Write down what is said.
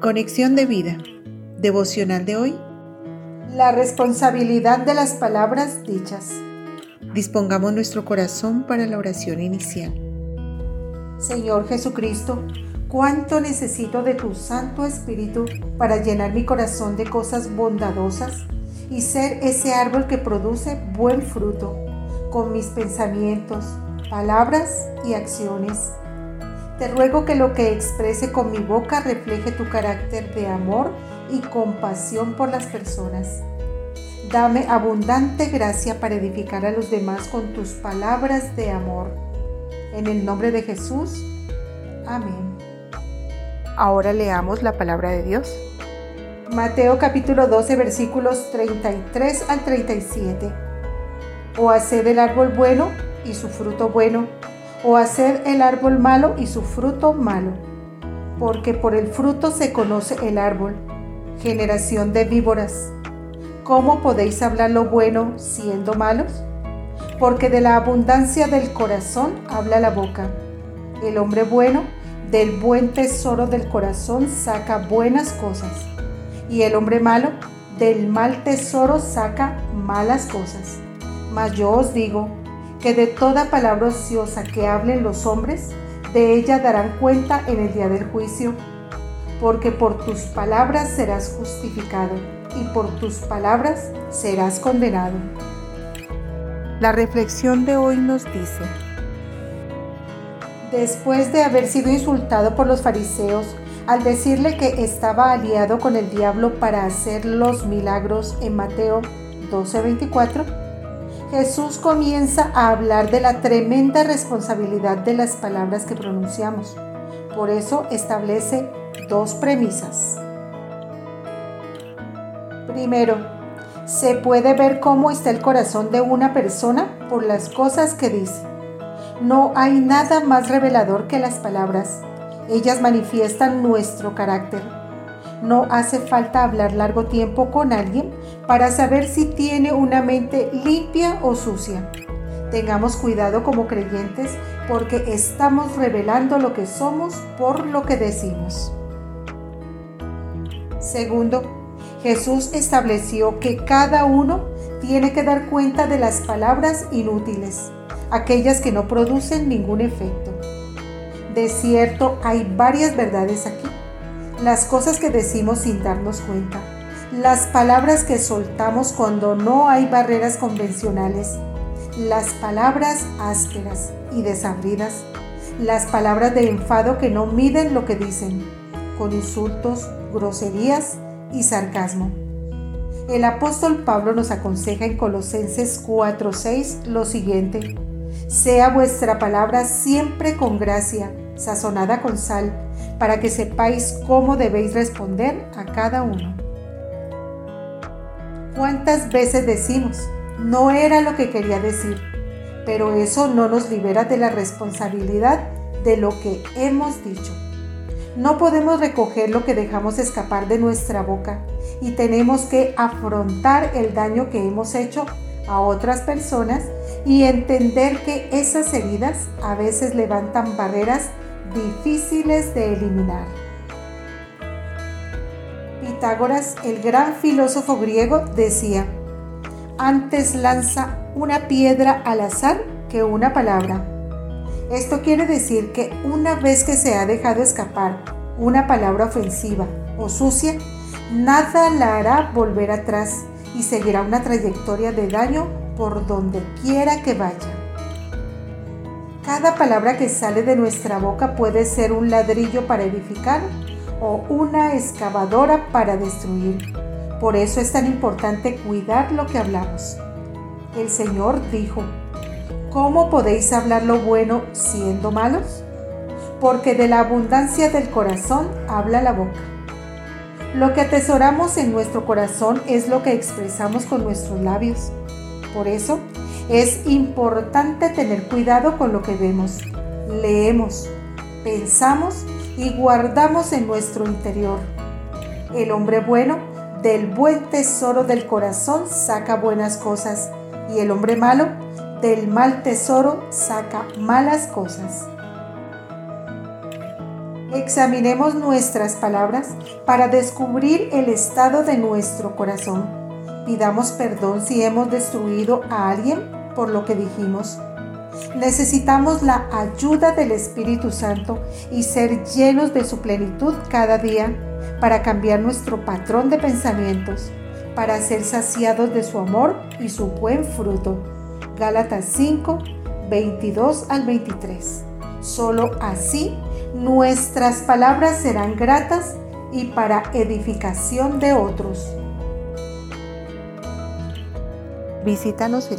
Conexión de vida. Devocional de hoy. La responsabilidad de las palabras dichas. Dispongamos nuestro corazón para la oración inicial. Señor Jesucristo, cuánto necesito de tu Santo Espíritu para llenar mi corazón de cosas bondadosas y ser ese árbol que produce buen fruto con mis pensamientos, palabras y acciones. Te ruego que lo que exprese con mi boca refleje tu carácter de amor y compasión por las personas. Dame abundante gracia para edificar a los demás con tus palabras de amor. En el nombre de Jesús. Amén. Ahora leamos la palabra de Dios. Mateo capítulo 12 versículos 33 al 37. O haced el árbol bueno y su fruto bueno o hacer el árbol malo y su fruto malo, porque por el fruto se conoce el árbol. Generación de víboras, ¿cómo podéis hablar lo bueno siendo malos? Porque de la abundancia del corazón habla la boca. El hombre bueno del buen tesoro del corazón saca buenas cosas, y el hombre malo del mal tesoro saca malas cosas. Mas yo os digo, que de toda palabra ociosa que hablen los hombres, de ella darán cuenta en el día del juicio, porque por tus palabras serás justificado y por tus palabras serás condenado. La reflexión de hoy nos dice, después de haber sido insultado por los fariseos, al decirle que estaba aliado con el diablo para hacer los milagros en Mateo 12:24, Jesús comienza a hablar de la tremenda responsabilidad de las palabras que pronunciamos. Por eso establece dos premisas. Primero, se puede ver cómo está el corazón de una persona por las cosas que dice. No hay nada más revelador que las palabras. Ellas manifiestan nuestro carácter no hace falta hablar largo tiempo con alguien para saber si tiene una mente limpia o sucia. Tengamos cuidado como creyentes porque estamos revelando lo que somos por lo que decimos. Segundo, Jesús estableció que cada uno tiene que dar cuenta de las palabras inútiles, aquellas que no producen ningún efecto. De cierto, hay varias verdades aquí las cosas que decimos sin darnos cuenta, las palabras que soltamos cuando no hay barreras convencionales, las palabras ásperas y desabridas, las palabras de enfado que no miden lo que dicen, con insultos, groserías y sarcasmo. El apóstol Pablo nos aconseja en Colosenses 4:6 lo siguiente: Sea vuestra palabra siempre con gracia, sazonada con sal para que sepáis cómo debéis responder a cada uno. ¿Cuántas veces decimos, no era lo que quería decir? Pero eso no nos libera de la responsabilidad de lo que hemos dicho. No podemos recoger lo que dejamos escapar de nuestra boca y tenemos que afrontar el daño que hemos hecho a otras personas y entender que esas heridas a veces levantan barreras difíciles de eliminar. Pitágoras, el gran filósofo griego, decía, antes lanza una piedra al azar que una palabra. Esto quiere decir que una vez que se ha dejado escapar una palabra ofensiva o sucia, nada la hará volver atrás y seguirá una trayectoria de daño por donde quiera que vaya. Cada palabra que sale de nuestra boca puede ser un ladrillo para edificar o una excavadora para destruir. Por eso es tan importante cuidar lo que hablamos. El Señor dijo, ¿cómo podéis hablar lo bueno siendo malos? Porque de la abundancia del corazón habla la boca. Lo que atesoramos en nuestro corazón es lo que expresamos con nuestros labios. Por eso, es importante tener cuidado con lo que vemos, leemos, pensamos y guardamos en nuestro interior. El hombre bueno del buen tesoro del corazón saca buenas cosas y el hombre malo del mal tesoro saca malas cosas. Examinemos nuestras palabras para descubrir el estado de nuestro corazón. Pidamos perdón si hemos destruido a alguien por lo que dijimos. Necesitamos la ayuda del Espíritu Santo y ser llenos de su plenitud cada día para cambiar nuestro patrón de pensamientos, para ser saciados de su amor y su buen fruto. Gálatas 5, 22 al 23. Solo así nuestras palabras serán gratas y para edificación de otros. Visítanos en